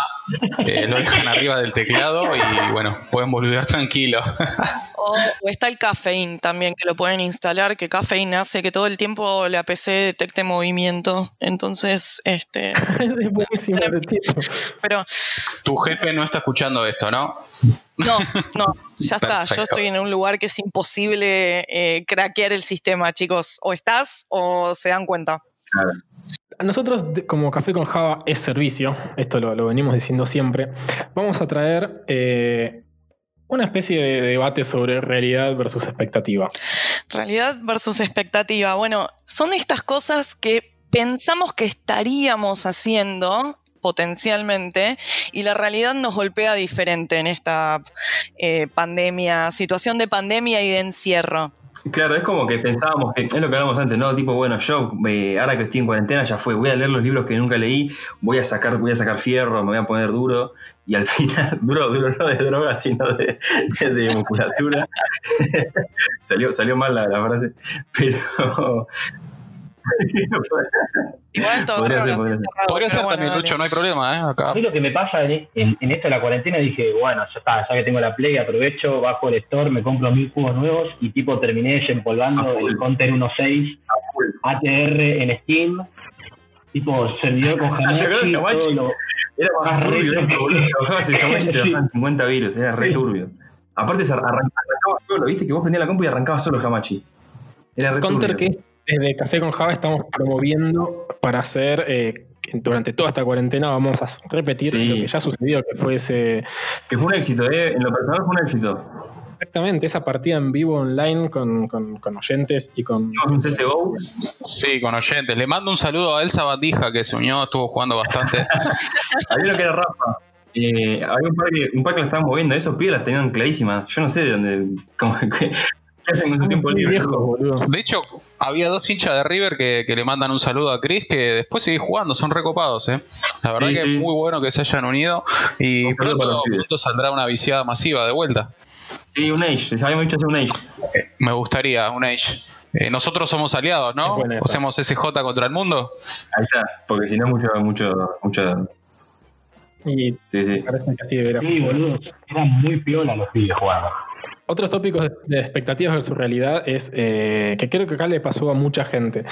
eh, lo dejan arriba del teclado y bueno, pueden boludear tranquilo. O, o está el Caffeine también, que lo pueden instalar, que Caffeine hace que todo el tiempo la PC detecte movimiento. Entonces, este. es buenísimo tipo. Pero Tu jefe no está escuchando esto, ¿no? No, no, ya está. Perfecto. Yo estoy en un lugar que es imposible eh, craquear el sistema, chicos. O estás o se dan cuenta. A Nosotros, como Café con Java es servicio, esto lo, lo venimos diciendo siempre, vamos a traer eh, una especie de debate sobre realidad versus expectativa. Realidad versus expectativa. Bueno, son estas cosas que pensamos que estaríamos haciendo potencialmente y la realidad nos golpea diferente en esta eh, pandemia, situación de pandemia y de encierro. Claro, es como que pensábamos que es lo que hablamos antes, ¿no? Tipo, bueno, yo eh, ahora que estoy en cuarentena ya fue, voy a leer los libros que nunca leí, voy a sacar, voy a sacar fierro, me voy a poner duro, y al final, duro, duro no de droga, sino de, musculatura. salió, salió mal la frase, pero. Igual esto Podría ser, lo podría ser. Podría ser bueno, también, dale. Lucho, no hay problema, ¿eh? Acá. A mí lo que me pasa en, en, en esto de la cuarentena, dije, bueno, ya está, ya que tengo la Play, aprovecho, bajo el store, me compro mil juegos nuevos y tipo terminé desempolvando full. el Counter 1.6 ATR en Steam, tipo servidor con ¿Te acuerdas Hamachi, de Hamachi? todo lo- Era más turbio, bajaban 50 virus, era re turbio. Aparte, arrancaba solo, viste que vos prendías la compu y arrancaba solo Hamachi. Era re Counter turbio. que desde Café con Java estamos promoviendo para hacer, eh, durante toda esta cuarentena vamos a repetir Sí. lo que ya sucedió, que fue ese, Que fue un éxito, ¿eh? En lo personal fue un éxito. exactamente esa partida en vivo online con, con- con oyentes y con... Hicimos un CSGO. Sí, con oyentes. Le mando un saludo a Elsa Bandija que se unió, estuvo jugando bastante. Había uno que era Rafa. Eh, había un par, que, un par que la estaban moviendo. Esos pibes las tenían clarísimas. Yo no sé de dónde. qué hacen con su tiempo libre. viejo. De hecho, había dos hinchas de River que, que le mandan un saludo a Chris que después sigue jugando, son recopados, ¿eh? La verdad Sí, que sí. es muy bueno que se hayan unido y pronto, pronto saldrá una viciada masiva de vuelta. Sí, un Age. Ya habíamos dicho hacer un Age. Me gustaría, un Age. Eh, nosotros somos aliados, ¿no? Hacemos SJ contra el mundo. Ahí está. Porque si no, mucho, mucho, mucho. Y Sí, sí. parece que así Sí, boludo, eran muy piola los pibes jugando. Otros tópicos de, expectativas versus realidad es eh, que creo que acá le pasó a mucha gente.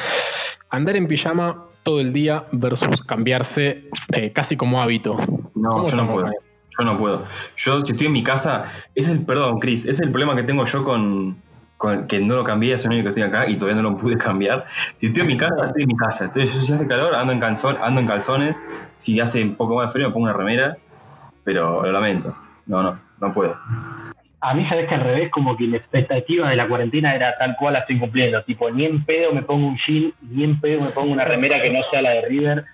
Andar en pijama todo el día versus cambiarse eh, casi como hábito. No, ¿Cómo yo no puedo. ahí? Yo no puedo. Yo, si estoy en mi casa, es el, perdón, Chris, es el problema que tengo yo con, con que no lo cambié hace un año que estoy acá y todavía no lo pude cambiar. Si estoy en mi casa, estoy en mi casa. Entonces, si hace calor, ando en, calzón, ando en calzones. Si hace un poco más de frío, me pongo una remera. Pero lo lamento. No, no, no puedo. A mí, sabes que al revés, como que la expectativa de la cuarentena era tal cual la estoy cumpliendo. Tipo, ni en pedo me pongo un jean, ni en pedo me pongo una remera que no sea la de River.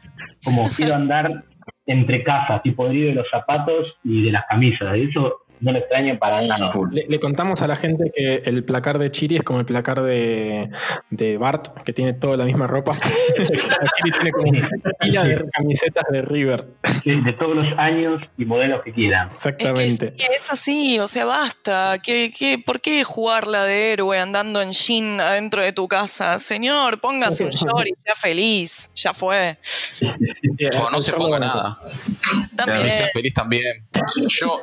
Como quiero andar entre casas, tipo de los zapatos y de las camisas. Y eso no lo extraño para nada. Full. Le, le contamos a la gente que el placar de Chiri es como el placar de, de Bart, que tiene toda la misma ropa. Chiri tiene como una pila de camisetas de River. Sí, de todos los años y modelos que quieran. Es que Exactamente. es así, o sea, basta. ¿Qué, qué, por qué jugar la de héroe andando en jean adentro de tu casa? Señor, póngase un short y sea feliz. Ya fue. O no se ponga nada. También. Y sea feliz también. Yo,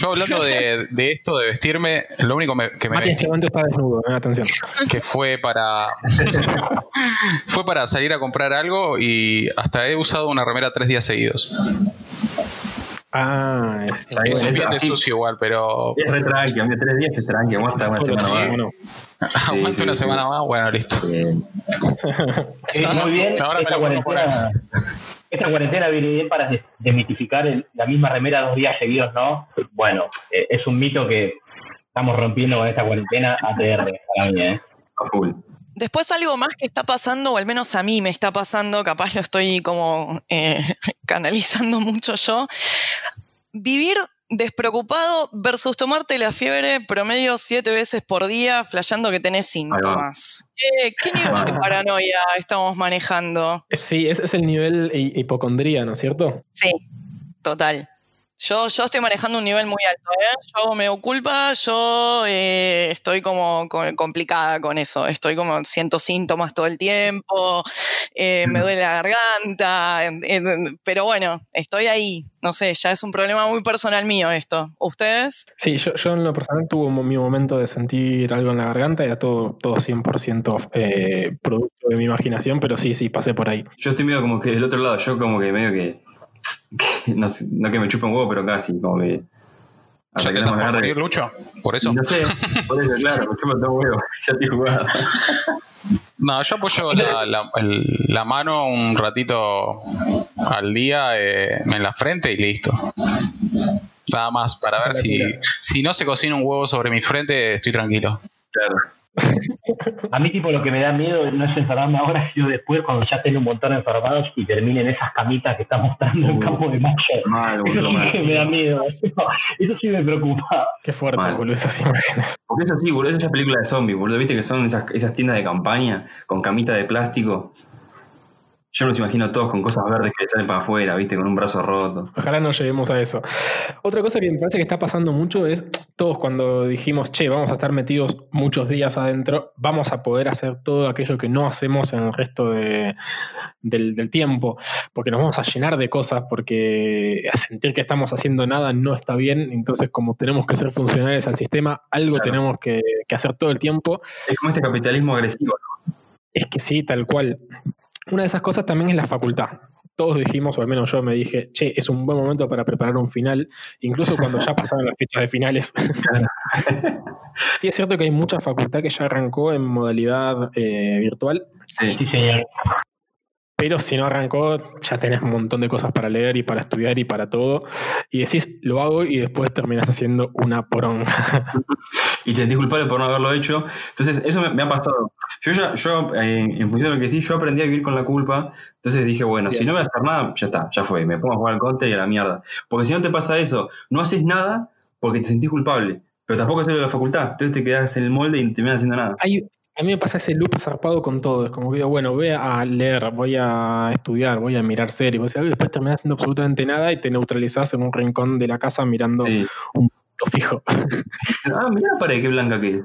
yo hablando de, de esto, de vestirme, lo único me- que me Mati vestí este momento está desnudo, eh, atención. que fue para fue para salir a comprar algo y hasta he usado una remera tres días seguidos. Ah, es- Está bien, Eso es es bien de sucio igual, pero Es re tranqui, a mí tres días es tranqui, aguanta una semana sí, más. sí, una semana más, bueno, listo. Bien. Muy bien, Ahora me lo pongo por cuarentena, esta cuarentena viene bien para el- la misma remera dos días seguidos, ¿no? Bueno, eh, es un mito que estamos rompiendo con esta cuarentena ATR para mí, ¿eh? Full. Después algo más que está pasando, o al menos a mí me está pasando, capaz lo estoy como eh, canalizando mucho yo. Vivir despreocupado versus tomarte la fiebre promedio siete veces por día, flasheando que tenés síntomas. ¿Qué, qué nivel de paranoia estamos manejando? Sí, ese es el nivel hi- hipocondría, ¿no es cierto? Sí, total. Yo, yo estoy manejando un nivel muy alto, ¿eh? Yo me doy culpa, yo eh, estoy como co- complicada con eso. Estoy como, siento síntomas todo el tiempo, eh, me duele la garganta, pero bueno, estoy ahí. No sé, ya es un problema muy personal mío esto. ¿Ustedes? Sí, yo, yo en lo personal tuve mi momento de sentir algo en la garganta, era todo, todo 100% eh, producto de mi imaginación, pero sí, sí, pasé por ahí. Yo estoy medio como que del otro lado, yo como que medio que. Que no, sé, no que me chupe un huevo, pero casi, como que. ¿Ya te por morir, Lucho? Por eso. No sé, por eso, claro, me chupa un huevo. Ya estoy jugado. No, yo apoyo la, la- el- la mano un ratito al día eh, en la frente y listo. Nada más, para ver si, si no se cocina un huevo sobre mi frente, estoy tranquilo. Claro. A mí, tipo, lo que me da miedo no es enfermarme ahora, sino después, cuando ya tengo un montón de enfermados y terminen esas camitas que está mostrando el Uh, campo de mayo. Mal, Eso boludo, sí mal. que me da miedo. Eso sí me preocupa. Qué fuerte, Mal. boludo, esas imágenes. Porque eso sí, boludo, eso ya es película de zombies, boludo. ¿Viste que son esas, esas tiendas de campaña con camita de plástico? Yo los imagino todos con cosas verdes que le salen para afuera, ¿viste? Con un brazo roto. Ojalá no lleguemos a eso. Otra cosa que me parece que está pasando mucho es todos cuando dijimos, che, vamos a estar metidos muchos días adentro, vamos a poder hacer todo aquello que no hacemos en el resto de- del, del tiempo, porque nos vamos a llenar de cosas, porque a sentir que estamos haciendo nada no está bien, entonces como tenemos que ser funcionales al sistema, algo Claro. tenemos que, que hacer todo el tiempo. Es como este capitalismo agresivo, ¿no? Es que sí, tal cual. Una de esas cosas también es la facultad. Todos dijimos, o al menos yo me dije, che, es un buen momento para preparar un final, incluso cuando ya pasaron las fechas de finales. sí, es cierto que hay mucha facultad que ya arrancó en modalidad eh, virtual, Sí. Sí, señor. Pero si no arrancó, ya tenés un montón de cosas para leer y para estudiar y para todo. Y decís, lo hago y después terminás haciendo una poronga. y te sentís culpable por no haberlo hecho. Entonces, eso me, me ha pasado. Yo ya, yo, eh, en función de lo que sí, yo aprendí a vivir con la culpa. Entonces dije, bueno, si no voy a hacer nada, ya está, ya fue. Me pongo a jugar al conte y a la mierda. Porque si no te pasa eso, no haces nada porque te sentís culpable. Pero tampoco lo de la facultad. Entonces te quedas en el molde y no terminas haciendo nada. Hay, a mí me pasa ese loop zarpado con todo. Es como que digo, bueno, voy a leer, voy a estudiar, voy a mirar series, voy a hacer algo, y después terminás haciendo absolutamente nada y te neutralizás en un rincón de la casa mirando Sí. un punto fijo. Ah, mirá la pared, qué blanca que es.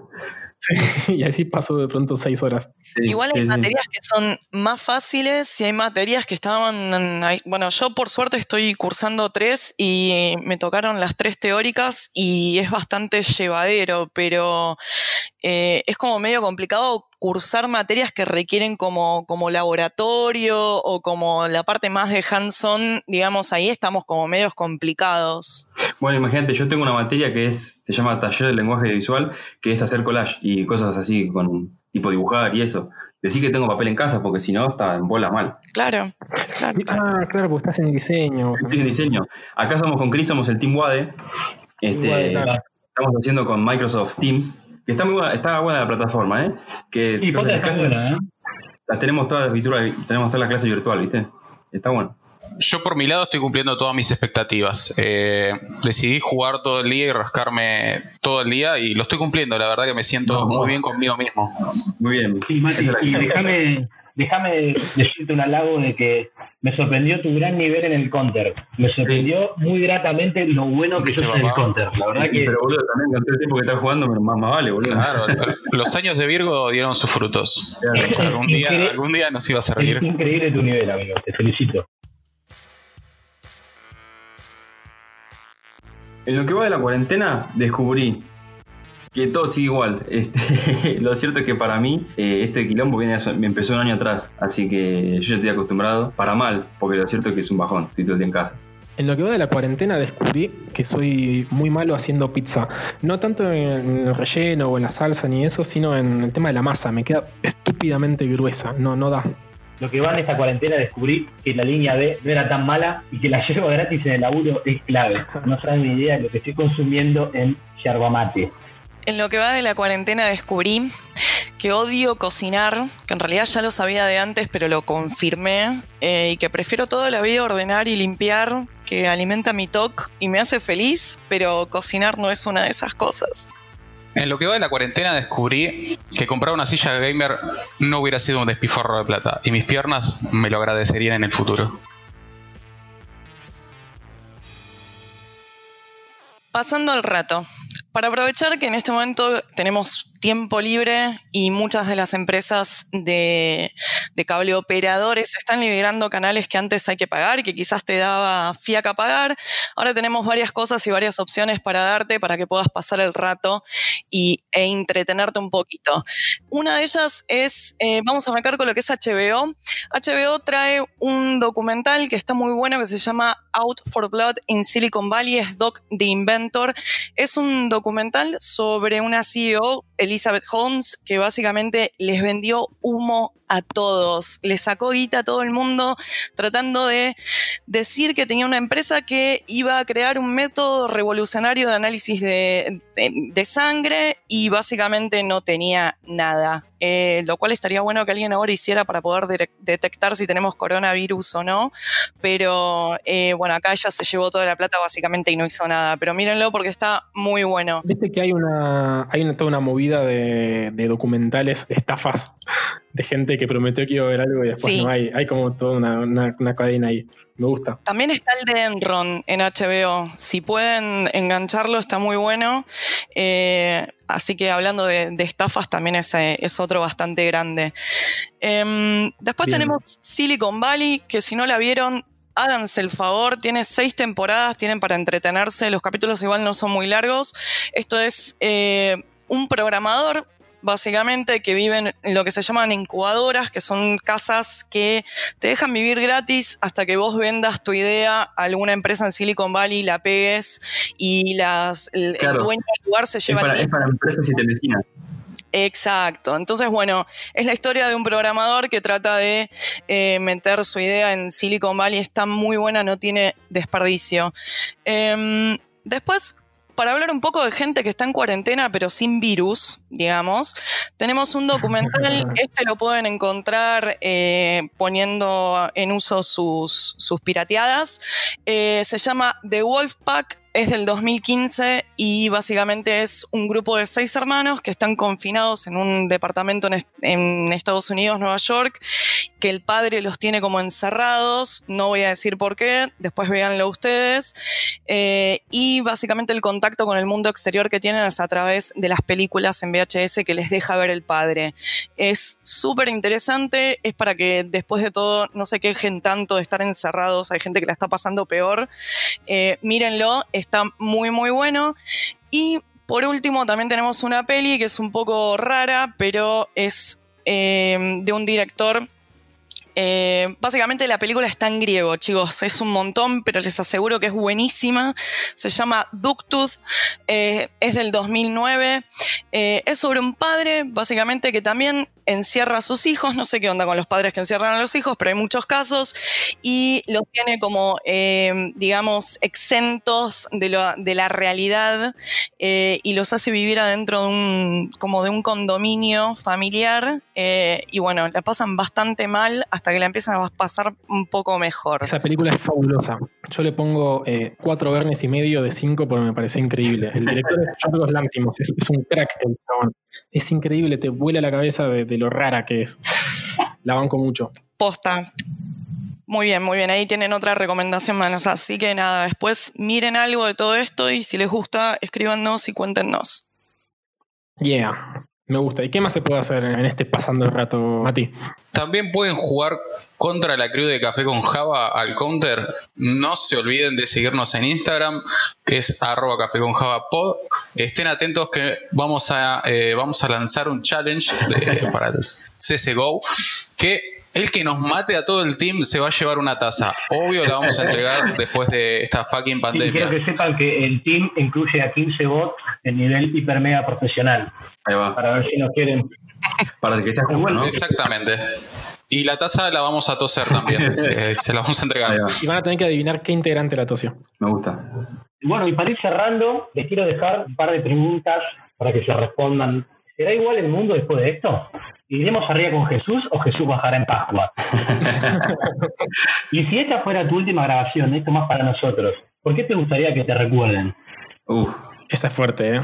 y así paso de pronto seis horas. Sí, Igual hay sí, sí. materias que son más fáciles y hay materias que estaban... ahí- Bueno, yo por suerte estoy cursando tres y me tocaron las tres teóricas y es bastante llevadero, pero eh, es como medio complicado cursar materias que requieren como, como laboratorio o como la parte más de hands-on, digamos, ahí estamos como medios complicados. Bueno, imagínate, yo tengo una materia que es, se llama taller de lenguaje visual, que es hacer collage y cosas así, con tipo dibujar y eso. Decir que tengo papel en casa, porque si no, está en bola mal. Claro, claro. Ah, claro, porque estás en diseño. Estoy en diseño. Acá somos con Chris, somos el Team Wade. Este, Wade, claro. estamos haciendo con Microsoft Teams, que está muy buena, está buena la plataforma, ¿eh? Que Sí, entonces las está clases buena, ¿eh? las tenemos todas virtual, tenemos toda la clase virtual, ¿viste? Está bueno. Yo por mi lado estoy cumpliendo todas mis expectativas. Eh, decidí jugar todo el día y rascarme todo el día y lo estoy cumpliendo. La verdad que me siento No, no. muy bien conmigo mismo. Muy bien. Sí, Mati, y déjame decirte un halago de que me sorprendió tu gran nivel en el counter. Me sorprendió muy gratamente lo bueno que ¿Viste, sos en el counter. La verdad Sí, que pero boludo, también con todo el tiempo que estás jugando, más, más vale, boludo. Claro, los años de Virgo dieron sus frutos. Claro. Algún día, algún día nos iba a es servir. increíble tu nivel, amigo. Te felicito. En lo que va de la cuarentena, descubrí que todo sigue igual. Este, lo cierto es que para mí, eh, este quilombo viene, me empezó un año atrás, así que yo ya estoy acostumbrado, para mal, porque lo cierto es que es un bajón, estoy todo el día en casa. En lo que va de la cuarentena descubrí que soy muy malo haciendo pizza. No tanto en el relleno o en la salsa ni eso, sino en el tema de la masa. Me queda estúpidamente gruesa. No, no da. lo que va en esta cuarentena descubrí que la línea B no era tan mala y que la yerba gratis en el laburo es clave. No saben ni idea de lo que estoy consumiendo en yerba mate. En lo que va de la cuarentena descubrí que odio cocinar, que en realidad ya lo sabía de antes, pero lo confirmé, eh, y que prefiero toda la vida ordenar y limpiar, que alimenta mi TOC y me hace feliz, pero cocinar no es una de esas cosas. En lo que va de la cuarentena descubrí que comprar una silla gamer no hubiera sido un despifarro de plata y mis piernas me lo agradecerían en el futuro. Pasando el rato. Para aprovechar que en este momento tenemos tiempo libre y muchas de las empresas de, cable operadores están liberando canales que antes hay que pagar que quizás te daba fiaca pagar. Ahora tenemos varias cosas y varias opciones para darte para que puedas pasar el rato y, e entretenerte un poquito. Una de ellas es, eh, vamos a marcar con lo que es HBO. HBO trae un documental que está muy bueno que se llama Out for Blood in Silicon Valley, es Doc the Inventor. Es un documental sobre una CEO, Elizabeth Holmes, que básicamente les vendió humo a todos, le sacó guita a todo el mundo tratando de decir que tenía una empresa que iba a crear un método revolucionario de análisis de, de- sangre y básicamente no tenía nada. Eh, lo cual estaría bueno que alguien ahora hiciera para poder de- detectar si tenemos coronavirus o no. Pero eh, bueno, acá ella se llevó toda la plata básicamente y no hizo nada. Pero mírenlo porque está muy bueno. Viste que hay una, hay una, toda una movida de, documentales, estafas, de gente que prometió que iba a haber algo y después Sí. no hay. Hay como toda una, una- una cadena ahí. Me gusta. También está el de Enron en HBO. Si pueden engancharlo, está muy bueno. Eh, así que hablando de, de estafas, también es, eh, es otro bastante grande. Em, después Bien. tenemos Silicon Valley, que si no la vieron, háganse el favor. Tiene seis temporadas, tienen para entretenerse. Los capítulos igual no son muy largos. Esto es eh, un programador. Básicamente que viven en lo que se llaman incubadoras, que son casas que te dejan vivir gratis hasta que vos vendas tu idea a alguna empresa en Silicon Valley, la pegues y las, el, dueño del lugar se Es lleva para, el es para empresas y televisinas. Exacto. Entonces, bueno, es la historia de un programador que trata de eh, meter su idea en Silicon Valley. Está muy buena, no tiene desperdicio. Em, después, para hablar un poco de gente que está en cuarentena, pero sin virus, digamos, tenemos un documental. Este lo pueden encontrar eh, poniendo en uso sus, sus pirateadas. Eh, se llama The Wolf Pack. Es del 2015 y básicamente es un grupo de seis hermanos que están confinados en un departamento en, est- en Estados Unidos, Nueva York, que el padre los tiene como encerrados. No voy a decir por qué, después véanlo ustedes. Eh, y básicamente el contacto con el mundo exterior que tienen es a través de las películas en VHS que les deja ver el padre. Es súper interesante, es para que después de todo no se quejen tanto de estar encerrados, hay gente que la está pasando peor. Eh, mírenlo, está muy muy bueno. Y por último también tenemos una peli que es un poco rara, pero es eh, de un director eh, básicamente la película está en griego, chicos. Es un montón, pero les aseguro que es buenísima. Se llama Ductus, eh, es del 2009. Eh, es sobre un padre, básicamente, que también encierra a sus hijos. No sé qué onda con los padres que encierran a los hijos, pero hay muchos casos. Y los tiene como, digamos, exentos de, la realidad y los hace vivir adentro de un, como de un condominio familiar. y bueno, la pasan bastante mal que la empiezan a pasar un poco mejor. Esa película es fabulosa. Yo le pongo eh, cuatro vernes y medio de cinco porque me pareció increíble. El director es Yorgos Lanthimos, es, es un crack el chabón. Es increíble, te vuela la cabeza de, de lo rara que es. La banco mucho. Posta. Muy bien, muy bien. Ahí tienen otra recomendación más. Así que nada, después miren algo de todo esto y si les gusta, escríbanos y cuéntenos. Yeah, me gusta. ¿Y qué más se puede hacer en este pasando el rato, Mati? También pueden jugar contra la crew de Café con Java al counter. No se olviden de seguirnos en Instagram, que es arroba café con Java pod. Estén atentos que vamos a, eh, vamos a lanzar un challenge para el CSGO, que el que nos mate a todo el team se va a llevar una taza. Obvio la vamos a entregar después de esta fucking Sí, pandemia. quiero que sepan que el team incluye a 15 bots en nivel hiper mega profesional. Ahí va. Para ver si nos quieren. Para que sea justo, ¿no? Exactamente. Y la taza la vamos a toser también. eh, se la vamos a entregar. Y van a tener que adivinar qué integrante la tosió. Me gusta. Bueno, y para ir cerrando, les quiero dejar un par de preguntas para que se respondan. ¿Será igual el mundo después de esto? ¿Iremos arriba con Jesús o Jesús bajará en Pascua? y si esta fuera tu última grabación, esto más para nosotros, ¿por qué te gustaría que te recuerden? Uf, Esa es fuerte, ¿eh?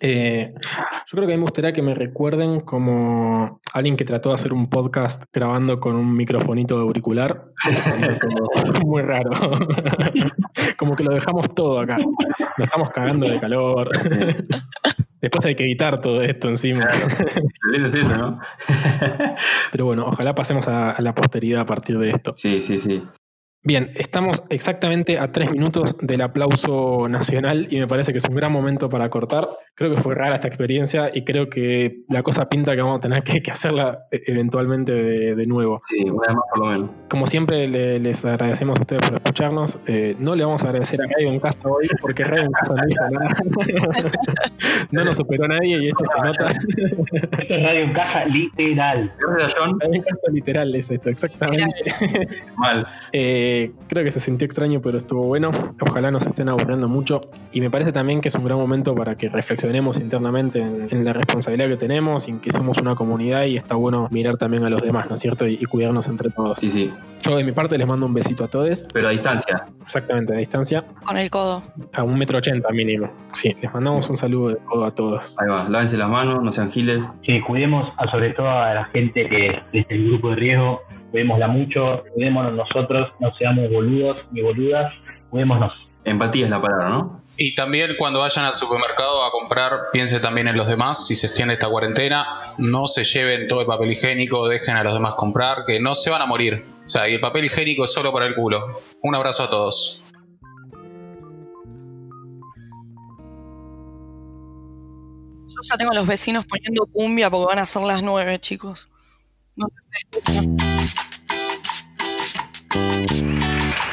Eh, Yo creo que a mí me gustaría que me recuerden como alguien que trató de hacer un podcast grabando con un microfonito de auricular. Como muy raro. como que lo dejamos todo acá. Nos estamos cagando de calor. Después hay que editar todo esto encima. es eso, ¿no? Pero bueno, ojalá pasemos a, a la posteridad a partir de esto. sí, sí, sí. Bien, estamos exactamente a tres minutos del aplauso nacional y me parece que es un gran momento para cortar. Creo que fue rara esta experiencia y creo que la cosa pinta que vamos a tener que, que hacerla e- eventualmente de, de nuevo. Sí, una vez más por lo menos. Como siempre, le- les agradecemos a ustedes por escucharnos. Eh, no le vamos a agradecer a Radio en Casa hoy porque Radio en Casa no hizo nada. no nos superó nadie y esto se nota. Esto es Radio en Caja literal. Radio en Casa literal es esto, exactamente. Mal. Eh, creo que se sintió extraño, pero estuvo bueno. Ojalá no se estén aburriendo mucho. Y me parece también que es un gran momento para que reflexionemos internamente en, en la responsabilidad que tenemos y en que somos una comunidad y está bueno mirar también a los demás, ¿no es cierto? Y, y cuidarnos entre todos. Sí, sí. Yo de mi parte les mando un besito a todos, Pero a distancia. exactamente a distancia, Con el codo. a un metro ochenta mínimo. Sí, les mandamos un saludo de todo a todos. Ahí va. Lávense las manos, no sean giles. Que cuidemos a, sobre todo a la gente que es el grupo de riesgo, cuidémosla mucho, cuidémonos nosotros, no seamos boludos ni boludas, cuidémonos. Empatía es la palabra, ¿no? Y también cuando vayan al supermercado a comprar, piense también en los demás. Si se extiende esta cuarentena, no se lleven todo el papel higiénico, dejen a los demás comprar, que no se van a morir. O sea, y el papel higiénico es solo para el culo. Un abrazo a todos. Yo ya tengo a los vecinos poniendo cumbia porque van a ser las nueve, chicos. Não sei. Tá?